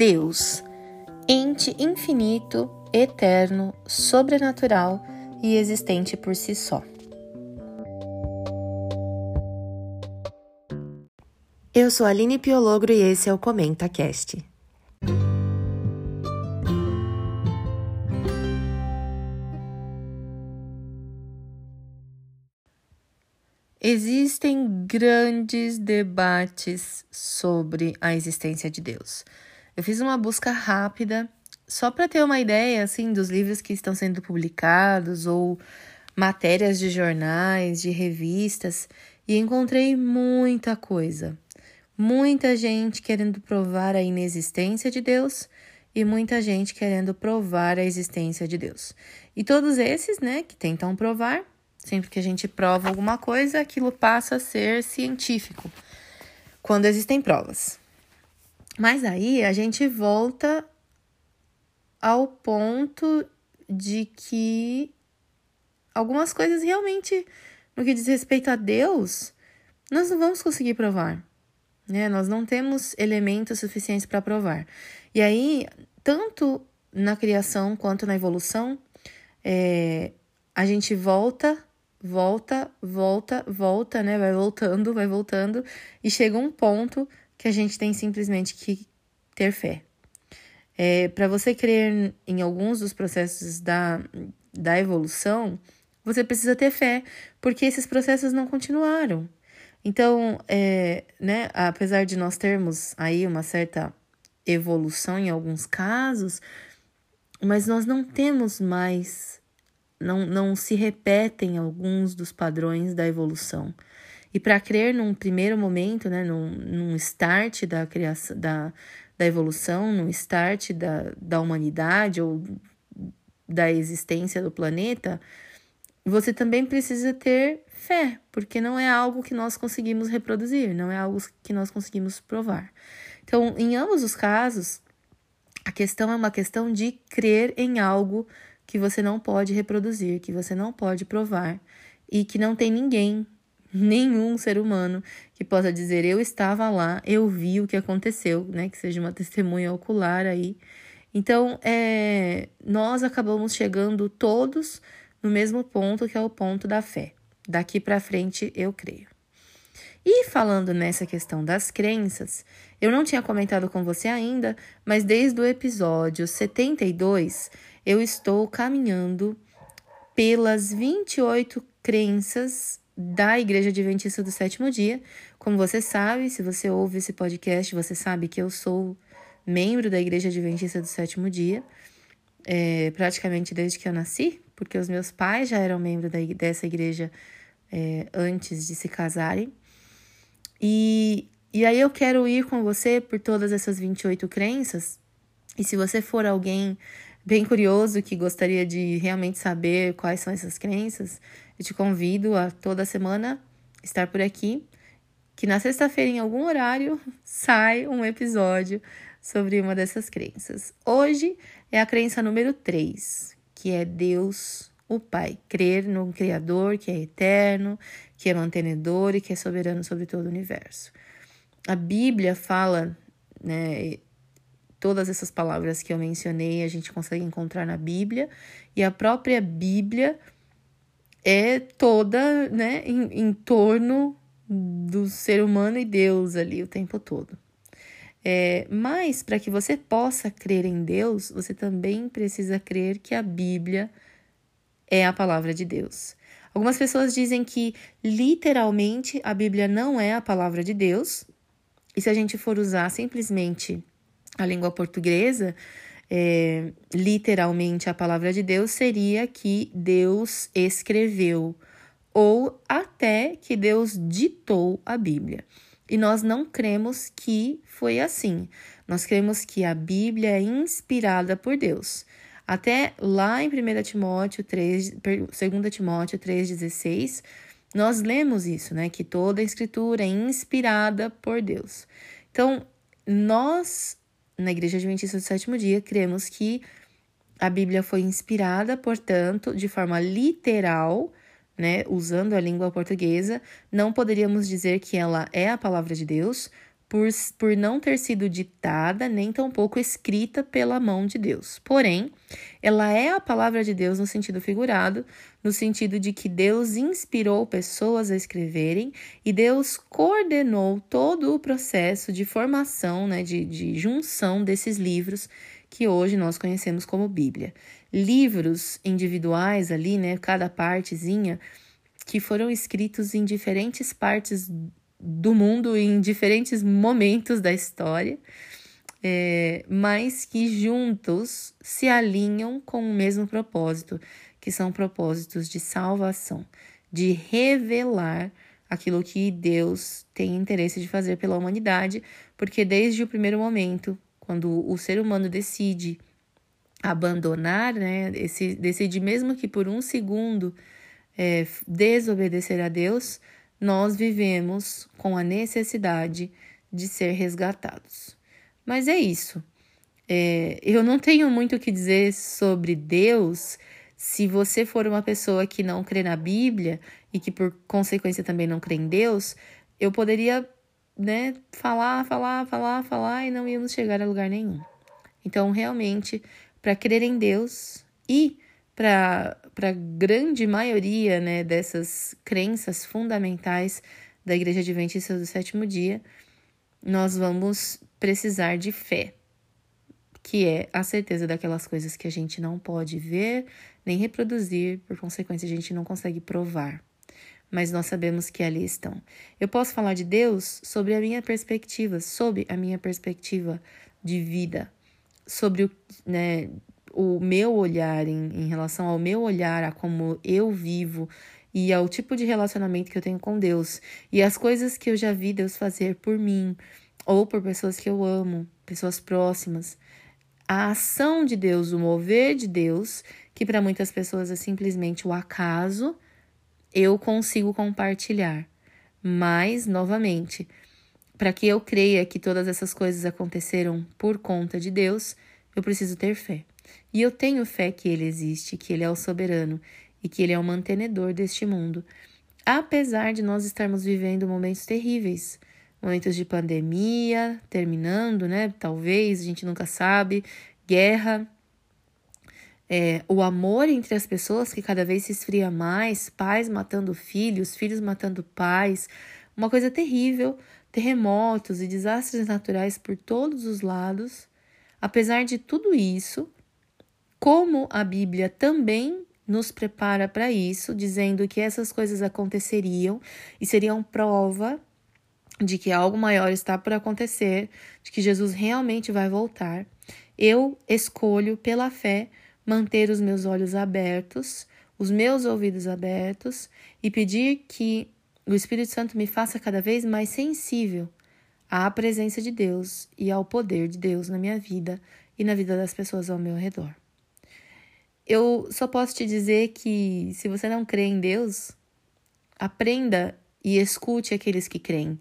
Deus, ente infinito, eterno, sobrenatural e existente por si só. Eu sou Aline Piologro e esse é o Comenta Cast. Existem grandes debates sobre a existência de Deus. Eu fiz uma busca rápida só para ter uma ideia assim dos livros que estão sendo publicados ou matérias de jornais, de revistas e encontrei muita coisa. Muita gente querendo provar a inexistência de Deus e muita gente querendo provar a existência de Deus. E todos esses, né, que tentam provar, sempre que a gente prova alguma coisa, aquilo passa a ser científico. Quando existem provas. Mas aí a gente volta ao ponto de que algumas coisas realmente, no que diz respeito a Deus, nós não vamos conseguir provar. Né? Nós não temos elementos suficientes para provar. E aí, tanto na criação quanto na evolução, é, a gente volta, volta, volta, volta, né? Vai voltando, vai voltando, e chega um ponto que a gente tem simplesmente que ter fé. É, Para você crer em alguns dos processos da, da evolução, você precisa ter fé, porque esses processos não continuaram. Então, é, né, apesar de nós termos aí uma certa evolução em alguns casos, mas nós não temos mais, não, não se repetem alguns dos padrões da evolução. E para crer num primeiro momento, né, num, num start da criação, da, da evolução, num start da, da humanidade ou da existência do planeta, você também precisa ter fé, porque não é algo que nós conseguimos reproduzir, não é algo que nós conseguimos provar. Então, em ambos os casos, a questão é uma questão de crer em algo que você não pode reproduzir, que você não pode provar e que não tem ninguém, nenhum ser humano que possa dizer eu estava lá, eu vi o que aconteceu, né? Que seja uma testemunha ocular aí. Então, é, nós acabamos chegando todos no mesmo ponto que é o ponto da fé. Daqui para frente eu creio. E falando nessa questão das crenças, eu não tinha comentado com você ainda, mas desde o episódio 72 eu estou caminhando pelas 28 crenças da Igreja Adventista do Sétimo Dia. Como você sabe, se você ouve esse podcast, você sabe que eu sou membro da Igreja Adventista do Sétimo Dia, é, praticamente desde que eu nasci, porque os meus pais já eram membros dessa igreja é, antes de se casarem. E, e aí eu quero ir com você por todas essas 28 crenças. E se você for alguém bem curioso que gostaria de realmente saber quais são essas crenças, eu te convido a toda semana estar por aqui, que na sexta-feira, em algum horário, sai um episódio sobre uma dessas crenças. Hoje é a crença número 3, que é Deus, o Pai. Crer no Criador que é eterno, que é mantenedor e que é soberano sobre todo o universo. A Bíblia fala, né, todas essas palavras que eu mencionei, a gente consegue encontrar na Bíblia, e a própria Bíblia é toda, né, em, em torno do ser humano e Deus ali o tempo todo. É, mas para que você possa crer em Deus, você também precisa crer que a Bíblia é a palavra de Deus. Algumas pessoas dizem que literalmente a Bíblia não é a palavra de Deus, e se a gente for usar simplesmente a língua portuguesa, é, literalmente a palavra de Deus seria que Deus escreveu, ou até que Deus ditou a Bíblia. E nós não cremos que foi assim. Nós cremos que a Bíblia é inspirada por Deus. Até lá em 1 Timóteo 3, 2 Timóteo 3,16, nós lemos isso, né? Que toda a escritura é inspirada por Deus. Então, nós, na Igreja Adventista do Sétimo Dia, cremos que a Bíblia foi inspirada, portanto, de forma literal né, usando a língua portuguesa, não poderíamos dizer que ela é a palavra de Deus, por, por não ter sido ditada nem tampouco escrita pela mão de Deus. Porém, ela é a palavra de Deus no sentido figurado, no sentido de que Deus inspirou pessoas a escreverem e Deus coordenou todo o processo de formação, né, de, de junção desses livros que hoje nós conhecemos como Bíblia. Livros individuais ali, né, cada partezinha, que foram escritos em diferentes partes do mundo em diferentes momentos da história, é, mas que juntos se alinham com o mesmo propósito, que são propósitos de salvação, de revelar aquilo que Deus tem interesse de fazer pela humanidade, porque desde o primeiro momento, quando o ser humano decide abandonar, né, esse, decide mesmo que por um segundo é, desobedecer a Deus, nós vivemos com a necessidade de ser resgatados. Mas é isso. É, eu não tenho muito o que dizer sobre Deus se você for uma pessoa que não crê na Bíblia e que por consequência também não crê em Deus. Eu poderia né, falar, falar, falar, falar e não íamos chegar a lugar nenhum. Então, realmente, para crer em Deus e para a grande maioria né, dessas crenças fundamentais da Igreja Adventista do Sétimo Dia, nós vamos precisar de fé, que é a certeza daquelas coisas que a gente não pode ver nem reproduzir, por consequência, a gente não consegue provar. Mas nós sabemos que ali estão. Eu posso falar de Deus sobre a minha perspectiva, sob a minha perspectiva de vida, sobre o, né, o meu olhar em, em relação ao meu olhar, a como eu vivo e ao tipo de relacionamento que eu tenho com Deus e as coisas que eu já vi Deus fazer por mim ou por pessoas que eu amo, pessoas próximas. A ação de Deus, o mover de Deus, que para muitas pessoas é simplesmente o acaso, eu consigo compartilhar. Mas, novamente, para que eu creia que todas essas coisas aconteceram por conta de Deus, eu preciso ter fé. E eu tenho fé que Ele existe, que Ele é o soberano e que Ele é o mantenedor deste mundo. Apesar de nós estarmos vivendo momentos terríveis, momentos de pandemia terminando, né? Talvez, a gente nunca sabe, guerra, é, o amor entre as pessoas que cada vez se esfria mais, pais matando filhos, filhos matando pais, uma coisa terrível, terremotos e desastres naturais por todos os lados. Apesar de tudo isso, como a Bíblia também nos prepara para isso, dizendo que essas coisas aconteceriam e seriam prova de que algo maior está por acontecer, de que Jesus realmente vai voltar. Eu escolho pela fé manter os meus olhos abertos, os meus ouvidos abertos e pedir que o Espírito Santo me faça cada vez mais sensível à presença de Deus e ao poder de Deus na minha vida e na vida das pessoas ao meu redor. Eu só posso te dizer que se você não crê em Deus, aprenda e escute aqueles que creem.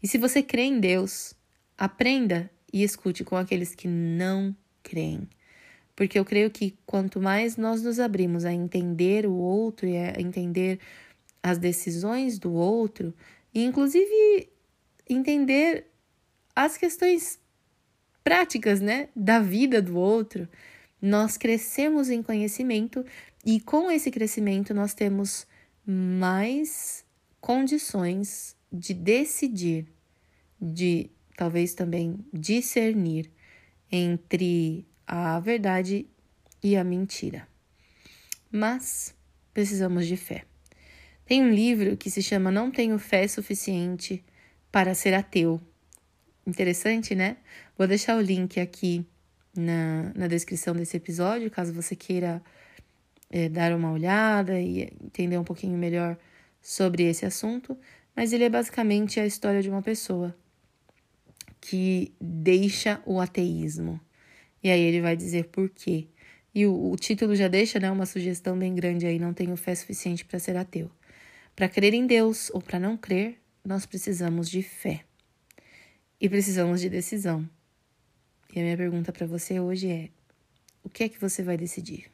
E se você crê em Deus, aprenda e escute com aqueles que não creem. Porque eu creio que quanto mais nós nos abrimos a entender o outro e a entender as decisões do outro, e inclusive entender as questões práticas, né, da vida do outro, nós crescemos em conhecimento e com esse crescimento nós temos mais condições de decidir, de talvez também discernir entre a verdade e a mentira. Mas precisamos de fé. Tem um livro que se chama Não Tenho Fé Suficiente para Ser Ateu. Interessante, né? Vou deixar o link aqui na, na descrição desse episódio, caso você queira é, dar uma olhada e entender um pouquinho melhor sobre esse assunto. Mas ele é basicamente a história de uma pessoa que deixa o ateísmo. E aí ele vai dizer por quê. E o, o título já deixa né, uma sugestão bem grande aí: não tenho fé suficiente para ser ateu. Para crer em Deus ou para não crer, nós precisamos de fé. E precisamos de decisão. E a minha pergunta para você hoje é: o que é que você vai decidir?